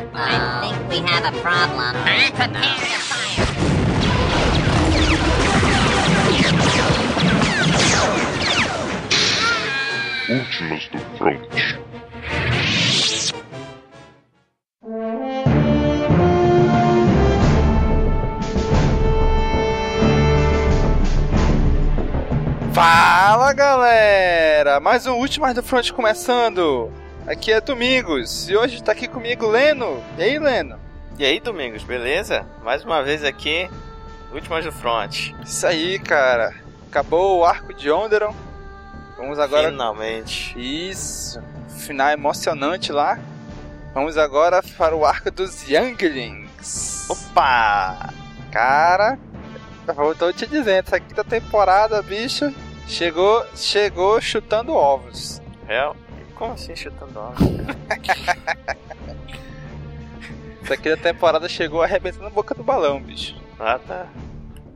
I think we have a problem. Prepare to fire. Últimas do Front. Fala galera! Mais um Últimas do Front começando! Aqui é Domingos e hoje tá aqui comigo Leno. E aí, Leno? E aí, Domingos, beleza? Mais uma vez aqui, Últimas do Front. Isso aí, cara. Acabou o arco de Onderon. Vamos agora. Finalmente. Isso. Final emocionante lá. Vamos agora para o arco dos Younglings. Opa! Cara, eu tô te dizendo, essa quinta temporada, bicho, chegou, chegou chutando ovos. Real? Como assim chutando ovos? Essa quinta temporada chegou arrebentando a boca do balão, bicho. Ah, tá.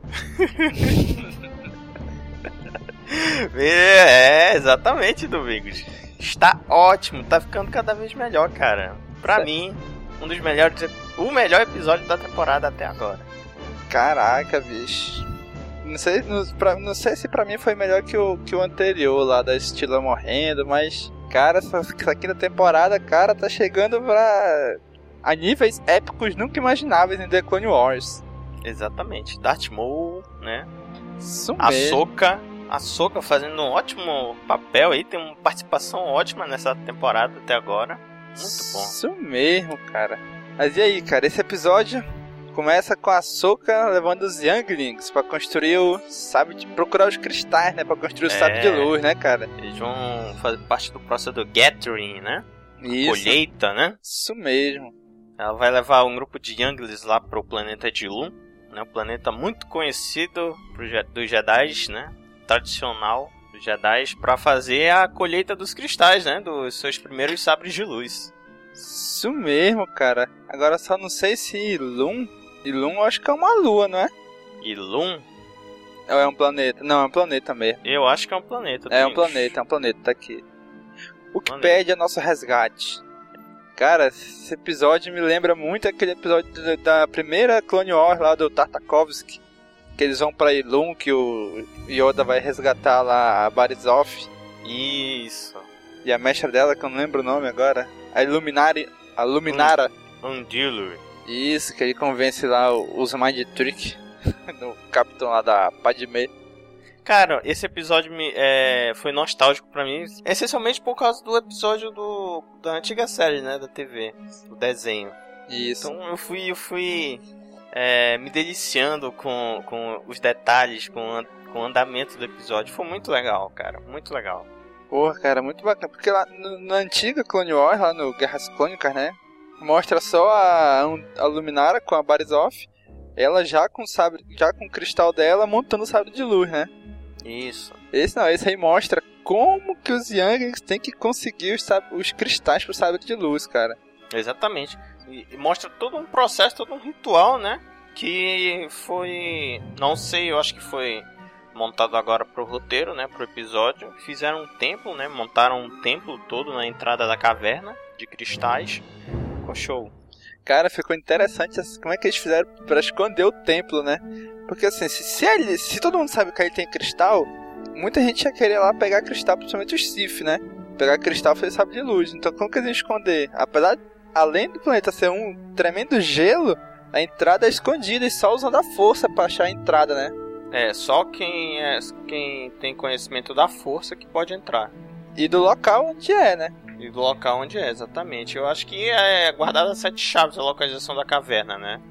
é, exatamente, Domingos. Está ótimo, tá ficando cada vez melhor, cara. Pra mim, um dos melhores. O melhor episódio da temporada até agora. Caraca, bicho. Não sei, não, pra- não sei se pra mim foi melhor que o, que o anterior lá da Estila morrendo, mas, cara, essa, essa quinta temporada, cara, tá chegando pra. a níveis épicos nunca imagináveis em The Clone Wars. Exatamente. Darth Maul, né? Isso A. Soca, a Soca fazendo um ótimo papel aí, tem uma participação ótima nessa temporada até agora. Muito bom. Isso mesmo, cara. Mas e aí, cara, esse episódio começa com a Soka levando os Younglings pra construir o sabe de procurar os cristais, né, Pra construir o É. sábio de luz, né, cara? Eles vão fazer parte do processo do Gathering, né? Isso. Colheita, né? Isso mesmo. Ela vai levar um grupo de Younglings lá pro planeta Dilum, né? Um planeta muito conhecido dos Jedi, né? Tradicional dos Jedi, pra fazer a colheita dos cristais, né? Dos seus primeiros sabres de luz. Isso mesmo, cara. Agora só não sei se Ilum. Ilum eu acho que é uma lua, não é? E Lum, Ou é um planeta? Não, é um planeta mesmo. eu acho que é um planeta. É um Domingos. planeta, é um planeta, tá aqui. O que Planeta. pede é nosso resgate. Cara, esse episódio me lembra muito aquele episódio da, primeira Clone Wars lá do Tartakovsky. Que eles vão pra Ilum, que o Yoda vai resgatar lá a Barizov. Isso. E a mestra dela, que eu não lembro o nome agora. A Illuminari. A Luminara. Undiller. Isso, que ele convence lá o- os Mind Trick no capitão lá da Padme. Cara, esse episódio me, é, foi nostálgico pra mim, essencialmente por causa do episódio do, da antiga série, né, da TV, o desenho. Isso. Então eu fui, eu fui é, me deliciando com, com os detalhes, com, com o andamento do episódio. Foi muito legal, cara, muito legal. Porra, cara, muito bacana. Porque lá no- na antiga Clone Wars, lá no Guerras Clônicas, né? Mostra só a, a Luminara com a Barizov. Ela já com o sabre, já com o cristal dela montando o sabre de luz, né? Isso. Esse não, esse aí mostra como que os Younglings têm que conseguir os, os cristais pro sabre de luz, cara. Exatamente. E, e mostra todo um processo, todo um ritual, né? Que foi. Não sei, eu acho que foi montado agora pro roteiro, né? Pro episódio. Fizeram um templo, né? Montaram um templo todo na entrada da caverna de cristais. Show. Cara, ficou interessante como é que eles fizeram pra esconder o templo, né? Porque assim, se, se, ele, se todo mundo sabe que ele tem cristal, muita gente ia querer lá pegar cristal, principalmente os Sith, né? Pegar cristal e fazer sabre de luz. Então como que eles iam esconder? Apesar, além do planeta ser um tremendo gelo, a entrada é escondida e só usando a força pra achar a entrada, né? É, só quem, é, quem tem conhecimento da força que pode entrar. E do local onde é, né? E do local onde é, exatamente. Eu acho que é guardada as sete chaves a localização da caverna, né?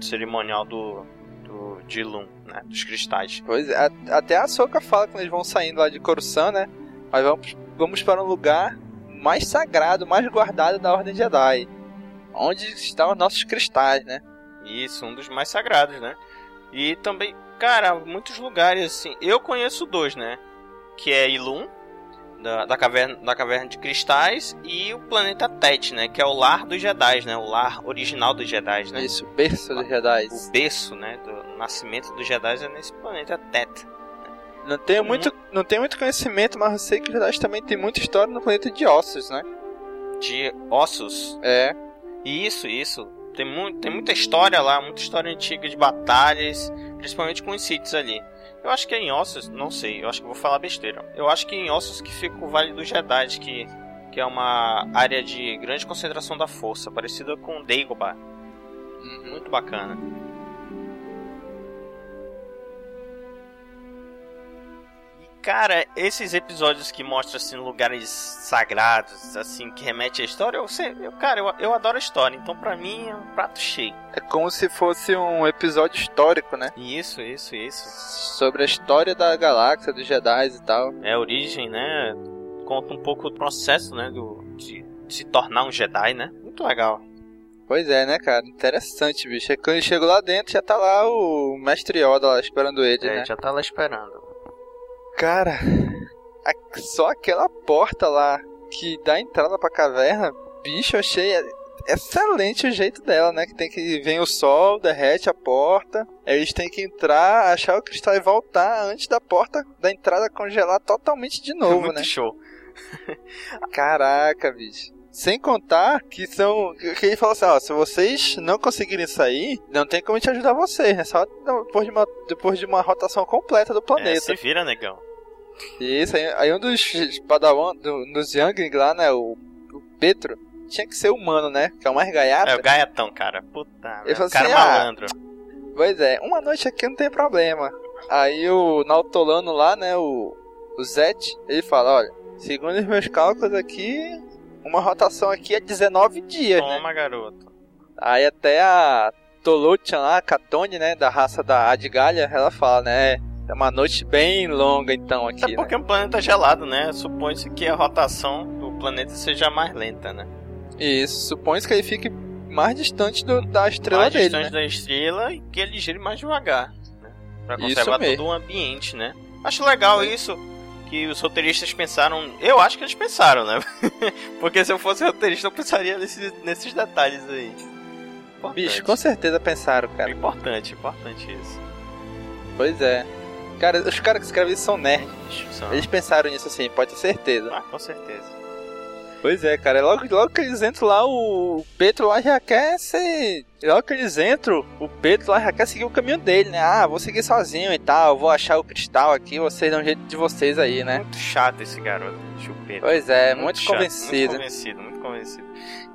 Cerimonial do, do Dilum, né? Dos cristais. Pois é, até a Soka fala quando eles vão saindo lá de Coruscant, né? Mas vamos, vamos para um lugar mais sagrado, mais guardado da Ordem Jedi. Onde estão os nossos cristais, né? Isso, um dos mais sagrados, né? E também, cara, muitos lugares assim. Eu conheço dois, né? Que é Ilum, da, da, caverna, da caverna de cristais, e o planeta Tet, né? Que é o lar dos Jedi, né? O lar original dos Jedi, né? Isso, berço dos Jedi. O berço, né? Do nascimento dos Jedi é nesse planeta Tet. Não tenho, muito, não tenho muito conhecimento, mas eu sei que os Jedi também tem muita história no planeta de ossos, né? De ossos. É. Isso, isso. Tem, mu tem muita história lá, muita história antiga de batalhas, principalmente com os sítios ali. Eu acho que é em Ossos, não sei, eu acho que vou falar besteira. Eu acho que é em Ossos que fica o Vale dos Jedi, que, que é uma área de grande concentração da força, parecida com Dagobah. Muito bacana. Cara, esses episódios que mostram assim lugares sagrados, assim que remete à história, eu sei, eu, cara, eu, eu adoro a história, então pra mim é um prato cheio. É como se fosse um episódio histórico, né? Isso, isso, isso. Sobre a história da galáxia, dos Jedi e tal. É a origem, né? Conta um pouco do processo, né, do de, de se tornar um Jedi, né? Muito legal. Pois é, né, cara? Interessante, bicho. É quando ele chegou lá dentro, já tá lá o Mestre Yoda lá esperando ele, É, né? já tá lá esperando. Cara, a- só aquela porta lá que dá entrada pra caverna, bicho, eu achei excelente o jeito dela, né? Que tem que vem o sol, derrete a porta, aí eles têm que entrar, achar o cristal e voltar antes da porta da entrada congelar totalmente de novo, Muito né? show. Caraca, bicho. Sem contar que são. Que ele falou assim: ó, se vocês não conseguirem sair, não tem como te ajudar vocês, né? Só depois de uma, depois de uma rotação completa do É, planeta. se vira, negão. Isso, aí, aí um dos Padawan, do, dos Youngling lá, né? O, o Petro, tinha que ser humano, né? Que é o mais gaiato. É o gaiatão, cara. Puta, Ele falou cara assim, ah, malandro. Pois é, uma noite aqui não tem problema. Aí o Nautolano lá, né? O, o Zet, ele fala: olha, segundo os meus cálculos aqui, uma rotação aqui é 19 dias, né? Toma, garoto. Aí até a Tolutian lá, a Katone, né, da raça da Adgalha, ela fala, né, é uma noite bem longa então aqui, Até porque é um planeta gelado, né? Supõe-se que a rotação do planeta seja mais lenta, né? né? Isso, supõe que ele fique mais distante do- da estrela mais dele, distante né? da estrela e que ele gire mais devagar, né? Pra conservar todo o ambiente, né? Acho legal isso que os roteiristas pensaram. Eu acho que eles pensaram, né? Porque se eu fosse roteirista, eu pensaria nesses, nesses detalhes aí. Importante. Bicho, com certeza pensaram, cara. Importante, importante isso. Pois é. Cara, os caras que escrevem isso são nerds. São- Eles pensaram nisso assim, pode ter certeza. Ah, com certeza. Pois é, cara. Logo, logo que eles entram lá, o Pedro lá já quer ser. Logo que eles entram, o Pedro lá já quer seguir o caminho dele, né? Ah, vou seguir sozinho e tal, vou achar o cristal aqui, vocês dão um jeito de vocês aí, né? Muito chato esse garoto, chupeta. Pois é, muito, chato, convencido. Muito convencido, muito convencido.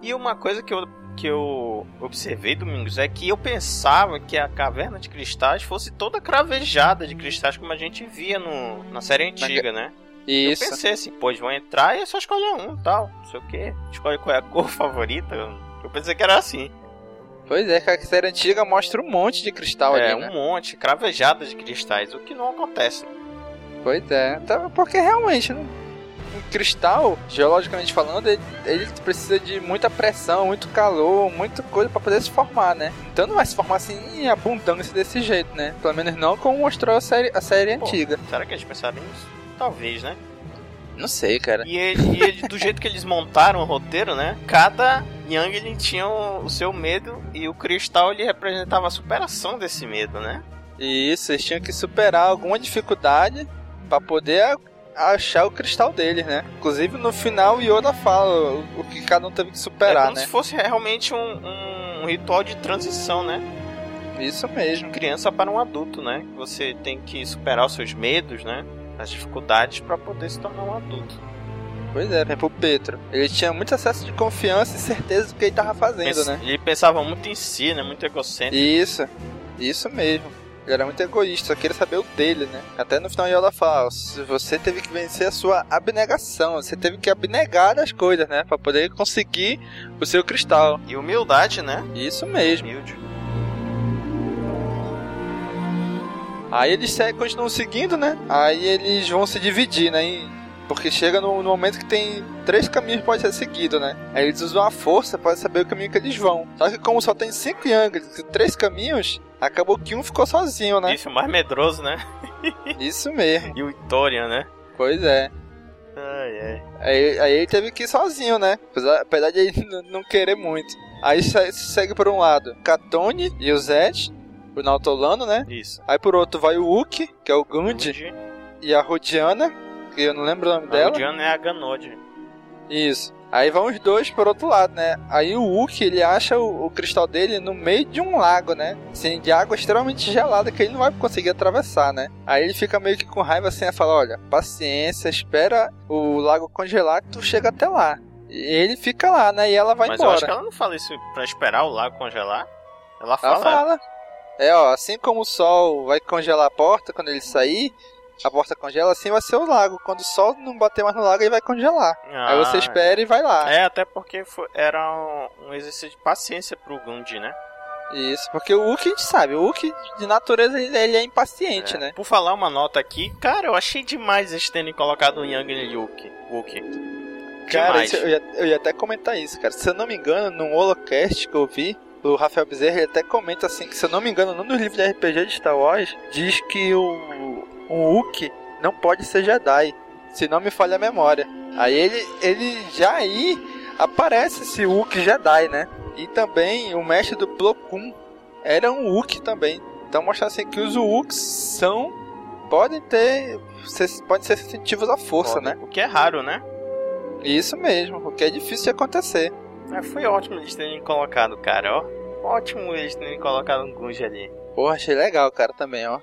E uma coisa que eu, que eu observei, Domingos, é que eu pensava que a caverna de cristais fosse toda cravejada de cristais, como a gente via no, na série antiga, né? Isso. Eu pensei assim, eles vão entrar e é só escolher um tal, não sei o que. Escolhe qual é a cor favorita. Eu, pensei que era assim. Pois é, que a série antiga mostra um monte de cristal é, ali, um né? monte, cravejada de cristais, o que não acontece. Pois é. Então, porque realmente, né? Cristal, geologicamente falando, ele, ele precisa de muita pressão, muito calor, muita coisa pra poder se formar, né? Então não vai se formar assim em abundância desse jeito, né? Pelo menos não como mostrou a série, a série Pô. antiga. Será que eles pensaram nisso? Talvez, né? Não sei, cara. E, ele, e ele- do jeito que eles montaram o roteiro, né? Cada Yang ele tinha o, o seu medo e o cristal ele representava a superação desse medo, né? E isso, eles tinham que superar alguma dificuldade pra poder achar o cristal deles, né? Inclusive no final o Yoda fala o, o que cada um teve que é superar, como né? se fosse realmente um, um ritual de transição, né? Isso De mesmo. criança para um adulto, né? Você tem que superar os seus medos, né? As dificuldades para poder se tornar um adulto. Pois é, por exemplo, o Petro. Ele tinha muito excesso de confiança e certeza do que ele tava fazendo, Pens- né? Ele pensava muito em si, né? Muito egocêntrico. Isso, isso mesmo. Ele era muito egoísta, só queria saber o dele, né? Até no final Yoda fala, você teve que vencer a sua abnegação, você teve que abnegar das coisas, né? Pra poder conseguir o seu cristal. E humildade, né? Isso mesmo. Humilde. Aí eles continuam seguindo, né? Aí eles vão se dividir, né? Porque chega no, no momento que tem três caminhos que pode ser seguido, né? Aí eles usam a força para saber o caminho que eles vão. Só que como só tem cinco Younglings e três caminhos, acabou que um ficou sozinho, né? Isso, mais medroso, né? Isso mesmo. E o Ithorian, né? Pois é. Ai, ai. Aí, aí ele teve que ir sozinho, né? Apesar, apesar de ele não querer muito. Aí se- segue por um lado Katone e o Zed, o Nautolano, né? Isso. Aí por outro vai o Uki, que é o Gundhi, Rude. e a Rodiana, que eu não lembro o nome A dela. Rudiana é a Ganode. Isso. Aí vão os dois por outro lado, né? Aí o Wookie, ele acha o, o, cristal dele no meio de um lago, né? Assim, de água extremamente gelada que ele não vai conseguir atravessar, né? Aí ele fica meio que com raiva assim, e fala, olha, paciência, espera o lago congelar que tu chega até lá. E ele fica lá, né? E ela vai Mas embora. eu acho que ela não fala isso pra esperar o lago congelar. Ela fala. Ela fala. É, ó, assim como o sol vai congelar a porta quando ele sair, a porta congela, assim vai ser o lago. Quando o sol não bater mais no lago, ele vai congelar. Ah, Aí você espera e vai lá. É, até porque foi- era um, um exercício de paciência pro Gundi, né? Isso, porque o Wookie a gente sabe, o Wookie de natureza ele, ele é impaciente, É. né? Por falar uma nota aqui, cara, eu achei demais eles terem colocado o Yang e Yuki. Wookie. Cara, Demais. isso- eu, ia, eu ia até comentar isso, cara. Se eu não me engano, num holocast que eu vi, o Rafael Bezerra ele até comenta assim, que se eu não me engano, num dos livros de RPG de Star Wars, diz que o, o Wookie não pode ser Jedi, se não me falha a memória. Aí ele, ele já aí aparece esse Wookie Jedi, né? E também o mestre do Plo Koon era um Wookie também. Então mostra assim que os Wooks são podem ter podem ser sensitivos à força, Foda. né? O que é raro, né? Isso mesmo, o que é difícil de acontecer. É, foi ótimo eles terem colocado, cara, ó. Ótimo eles terem colocado um Gunji ali. Porra, achei legal, cara, também, ó.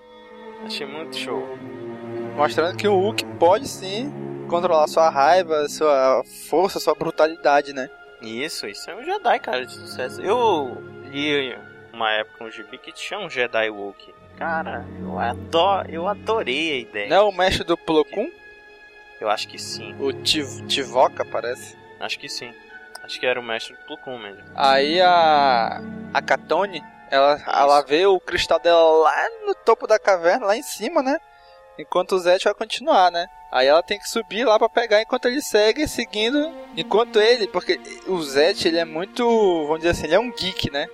Achei muito show. Mostrando que o Hulk pode sim controlar sua raiva, sua força, sua brutalidade, né? Isso, isso é um Jedi, cara, de sucesso. Eu li uma época um gibi que tinha um Jedi Wookiee. Cara, eu adoro, eu adorei a ideia. Não é o mestre do Plo Koon? Eu acho que sim, O Tiv Tivoca, parece. acho que sim. Acho que era o mestre do Plukun mesmo. Aí a. A Katone, ela, ela vê o cristal dela lá no topo da caverna, lá em cima, né? Enquanto o Zet vai continuar, né? Aí ela tem que subir lá pra pegar enquanto ele segue seguindo. Enquanto ele, porque o Zet ele é muito, vamos dizer assim, ele é um geek, né?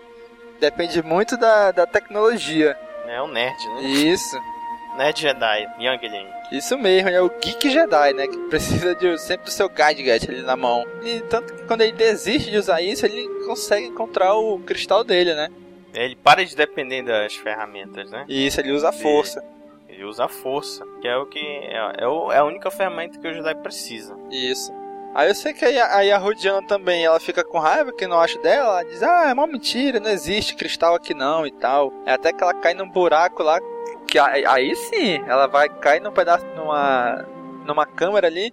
Depende muito da, da tecnologia. É o nerd, né? Isso, Nerd Jedi, Youngling. isso mesmo, ele é o Geek Jedi, né? Que precisa de, sempre do seu Gadget ali na mão. E tanto que quando ele desiste de usar isso, ele consegue encontrar o cristal dele, né? Ele para de depender das ferramentas, né? E isso ele usa a força. Ele usa a força, que é o que é, é, é a única ferramenta que o Jedi precisa. Isso. Aí eu sei que aí a, a também, ela fica com raiva que não acha dela, ela diz, ah, é uma mentira, não existe cristal aqui não e tal. É até que ela cai num buraco lá, que aí, aí sim, ela vai cair num pedaço, numa, numa câmera ali,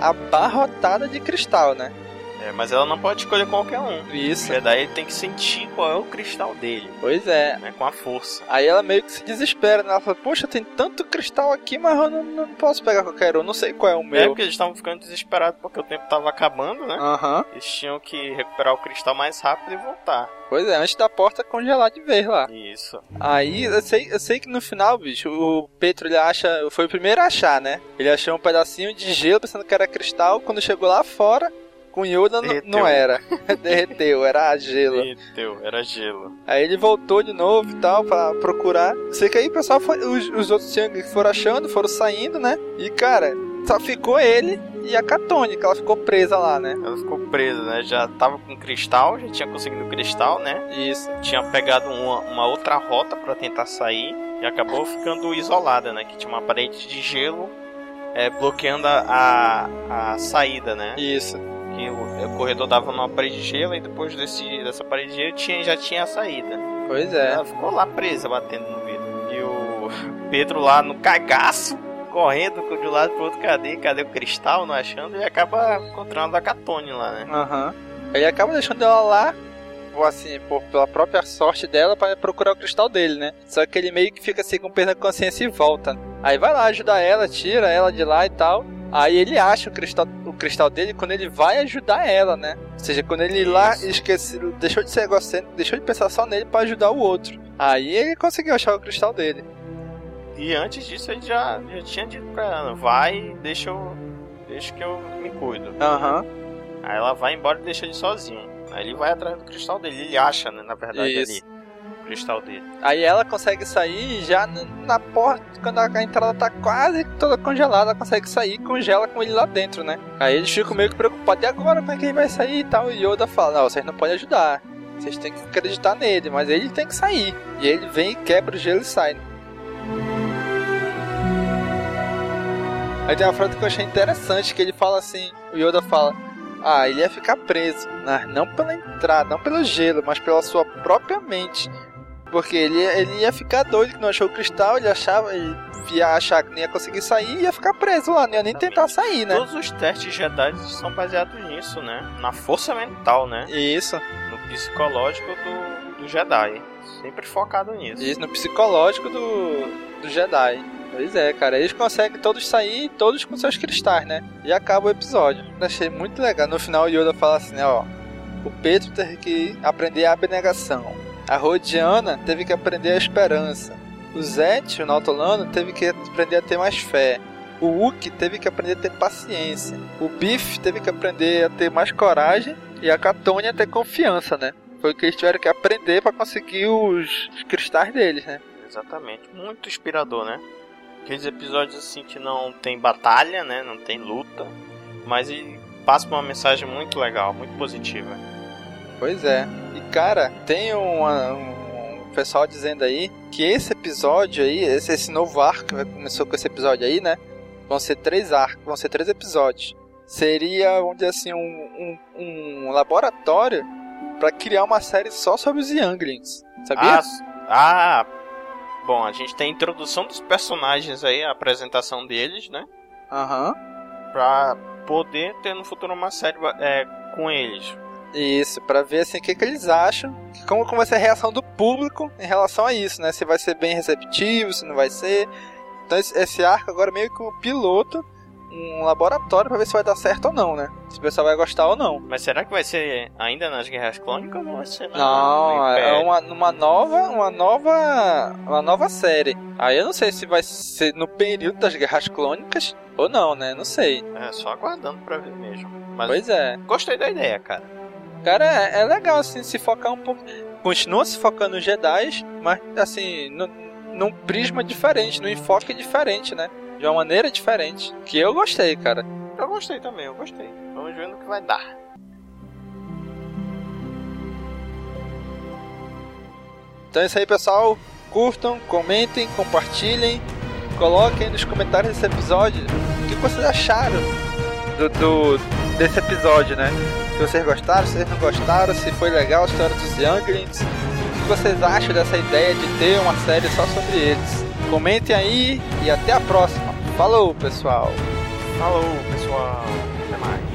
abarrotada de cristal, né? É, mas ela não pode escolher qualquer um. Isso, Jedi tem que sentir qual é o cristal dele, pois é. né? Com a força. Aí ela meio que se desespera, né? Ela fala, poxa, tem tanto cristal aqui, mas eu não, não posso pegar qualquer um, não sei qual é o É meu. porque eles estavam ficando desesperados porque o tempo tava acabando, né? Aham. Eles tinham que recuperar o cristal mais rápido e voltar. Pois é, antes da porta congelar de vez lá. Isso. Aí eu sei, eu sei que no final, bicho, o Petro ele acha. Foi o primeiro a achar, né? Ele achou um pedacinho de gelo pensando que era cristal. Quando chegou lá fora, com Yoda Derreteu. não era. Derreteu, era gelo. Eita, era gelo. Aí ele voltou de novo e tal pra procurar. Sei que aí o pessoal foi. Os, os outros Yang foram achando, foram saindo, né? E cara, só ficou ele e a Katone, que ela ficou presa lá, né? Ela ficou presa, né? Já tava com cristal, já tinha conseguido o cristal, né? Isso. Tinha pegado uma, uma outra rota pra tentar sair e acabou ficando isolada, né? Que tinha uma parede de gelo é, bloqueando a, a, a saída, né? Isso. Que o, o corredor dava numa parede de gelo e depois desse, dessa parede de gelo tinha, já tinha a saída. Pois é. Ela ficou lá presa, batendo no vidro. E o Pedro lá no cagaço, correndo de um lado pro outro, cadê? Cadê o cristal? Não achando, e acaba encontrando a Catone lá, né? Aham. Ele acaba deixando ela lá, assim, por, pela própria sorte dela, para procurar o cristal dele, né? Só que ele meio que fica assim com peso na consciência e volta. Aí vai lá ajudar ela, tira ela de lá e tal. Aí ele acha o cristal, o cristal dele quando ele vai ajudar ela, né? Ou seja, quando ele ir lá Isso. esquece, deixou de ser egocêntrico, deixou de pensar só nele para ajudar o outro. Aí ele conseguiu achar o cristal dele. E antes disso ele já, já tinha dito pra ela, vai, deixa eu. Deixa que eu me cuido. Aham. Aí ela vai embora e deixa ele sozinho. Aí ele vai atrás do cristal dele. Ele acha, né, na verdade, Isso. ali. Cristal dele. Aí ela consegue sair já na porta, quando a entrada tá quase toda congelada, ela consegue sair e congela com ele lá dentro, né? Aí eles ficam meio que preocupados, e agora como é que ele vai sair e tal? E Yoda fala, não, vocês não podem ajudar, vocês têm que acreditar nele, mas ele tem que sair. E ele vem e quebra o gelo e sai. Aí tem uma frase que eu achei interessante, que ele fala assim, o Yoda fala, ah, ele ia ficar preso. Né? Não pela entrada, não pelo gelo, mas pela sua própria mente. Porque ele, ele ia ficar doido que não achou o cristal, ele achava, ele ia achar que não ia conseguir sair e ia ficar preso lá, não ia nem tentar sair, né? Todos os testes Jedi são baseados nisso, né? Na força mental, né? Isso. No psicológico do, do Jedi. Sempre focado nisso. Isso, no psicológico do, do Jedi. Pois é, cara, eles conseguem todos sair, todos com seus cristais, né? E acaba o episódio. Achei muito legal. No final, o Yoda fala assim, né, ó. O Pedro teve que aprender a abnegação. A Rodiana teve que aprender a esperança. O Zet, o Nautolano, teve que aprender a ter mais fé. O Wookie teve que aprender a ter paciência. O Biff teve que aprender a ter mais coragem. E a Catônia a ter confiança, né? Foi o que eles tiveram que aprender para conseguir os, os cristais deles, né? Exatamente. Muito inspirador, né? Aqueles episódios assim que não tem batalha, né? Não tem luta. Mas ele passa uma mensagem muito legal, muito positiva. Pois é. E cara, tem uma, um pessoal dizendo aí que esse episódio aí, esse, esse novo arco que começou com esse episódio aí, né? Vão ser três arcos, vão ser três episódios. Seria, vamos dizer assim, um, um, um laboratório para criar uma série só sobre os Younglings. Sabia? Ah, ah, bom, a gente tem a introdução dos personagens aí, a apresentação deles, né? Aham. Uhum. Pra poder ter no futuro uma série é, com eles. Isso, para ver assim o que, que eles acham, como, como vai ser a reação do público em relação a isso, né? Se vai ser bem receptivo, se não vai ser. Então esse, esse arco agora é meio que o piloto, um laboratório para ver se vai dar certo ou não, né? Se o pessoal vai gostar ou não. Mas será que vai ser ainda nas Guerras Clônicas ou vai ser Não, é uma, uma nova, uma nova, uma nova série. Aí eu não sei se vai ser no período das Guerras Clônicas ou não, né? Não sei. É, só aguardando para ver mesmo. Mas pois é. Gostei da ideia, cara. Cara, é, é, legal, assim, se focar um pouco. Continua se focando nos Jedi, mas, assim, no, num prisma diferente, num enfoque diferente, né? De uma maneira diferente. Que eu gostei, cara. Eu gostei também, eu gostei. Vamos ver no que vai dar. Então é isso aí, pessoal. Curtam, comentem, compartilhem. Coloquem nos comentários desse episódio o que vocês acharam do, do desse episódio, né? Vocês gostaram, se vocês não gostaram, se foi legal a história dos Younglings, o que vocês acham dessa ideia de ter uma série só sobre eles? Comentem aí e até a próxima. Falou, pessoal! Falou, pessoal! Até mais!